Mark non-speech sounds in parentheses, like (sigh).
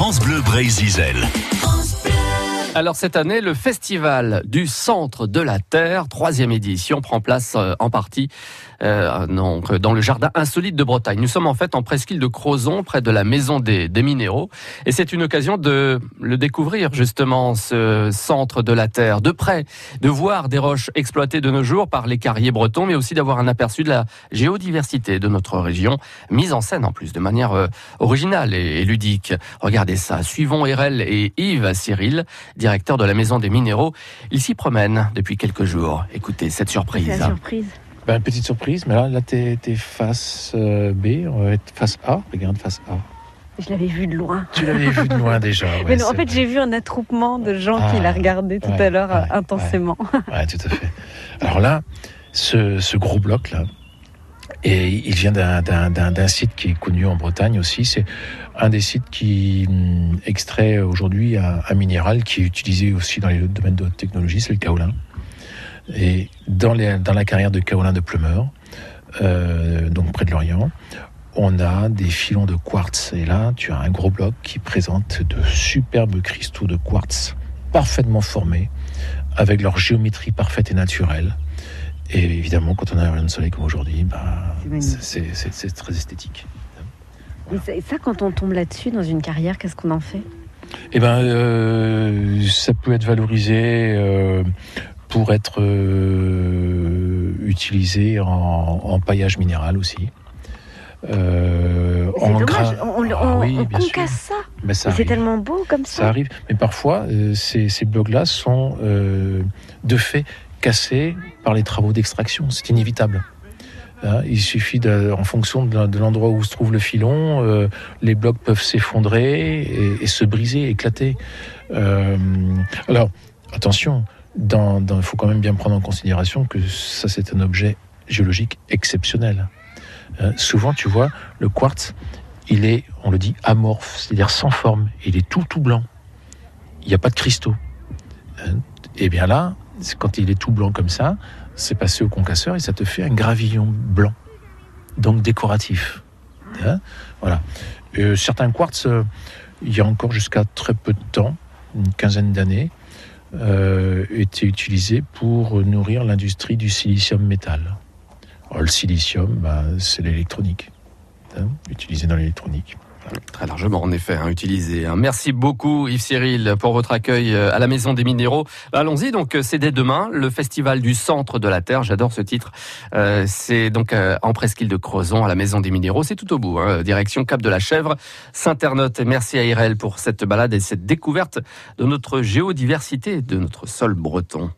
France Bleu Brésil. Alors cette année, le festival du centre de la Terre, troisième édition, prend place euh, en partie euh, dans le jardin insolite de Bretagne. Nous sommes en fait en presqu'île de Crozon, près de la maison des, des minéraux, et c'est une occasion de le découvrir justement, ce centre de la Terre, de près, de voir des roches exploitées de nos jours par les carriers bretons, mais aussi d'avoir un aperçu de la géodiversité de notre région, mise en scène en plus de manière euh, originale et, et ludique. Regardez ça, suivons Erel et Yves Cyril directeur de la Maison des Minéraux. Il s'y promène depuis quelques jours. Écoutez cette surprise. La surprise. Ben, petite surprise, mais là, là t'es es face euh, B, on va être face A. Regarde, face A. Je l'avais vu de loin. Tu l'avais vu de loin déjà. (laughs) Ouais, Mais non, en fait, j'ai vu un attroupement de gens qui Ah, la regardaient tout ouais, à l'heure euh, ouais, intensément. Ouais, tout à fait. Alors là, ce, ce gros bloc là, et il vient d'un- site qui est connu en Bretagne aussi. C'est un des sites qui hum, extrait aujourd'hui un, minéral qui est utilisé aussi dans les domaines de technologie, c'est le kaolin. Et dans, les, dans la carrière de kaolin de Plumeur, euh, donc près de Lorient, on a des filons de quartz. Et là, tu as un gros bloc qui présente de superbes cristaux de quartz parfaitement formés, avec leur géométrie parfaite et naturelle. Et évidemment, quand on a un rayon de soleil comme aujourd'hui, bah, C'est très esthétique. Et ça, et ça, quand on tombe là-dessus dans une carrière, qu'est-ce qu'on en fait? Eh ben, euh, ça peut être valorisé euh, pour être euh, utilisé en, en paillage minéral aussi. Euh, en dommage, on, on- Ah oui, on concasse ça. Et C'est tellement beau comme Ça ça. arrive, mais parfois euh, ces, ces blocs-là sont euh, de fait cassés par les travaux d'extraction. C'est inévitable. Il suffit, en fonction de, l'endroit où se trouve le filon, euh, les blocs peuvent s'effondrer et, se briser, éclater. Euh, alors, attention, il faut quand même bien prendre en considération que ça, c'est un objet géologique exceptionnel. Hein, souvent, tu vois, le quartz, il est, on le dit, amorphe, c'est-à-dire sans forme. Il est tout, tout blanc. Il n'y a pas de cristaux. Et bien là, quand il est tout blanc comme ça, c'est passé au concasseur et ça te fait un gravillon blanc, donc décoratif. Hein, voilà. Euh, certains quartz, euh, il y a encore jusqu'à très peu de temps, une quinzaine d'années, euh, étaient utilisés pour nourrir l'industrie du silicium métal. Le silicium, bah, c'est l'électronique, hein, utilisé dans l'électronique. Très largement, en effet, hein, utilisé. hein. Merci beaucoup, Yves Cyril, pour votre accueil euh, à la Maison des Minéraux. Bah, Allons-y, donc c'est dès demain, le Festival du Centre de la Terre. J'adore ce titre. Euh, c'est donc euh, en presqu'île de Crozon, à la Maison des Minéraux. C'est tout au bout, hein, direction Cap de la Chèvre, Saint-Ternote. Et merci à Irel pour cette balade et cette découverte de notre géodiversité, de notre sol breton.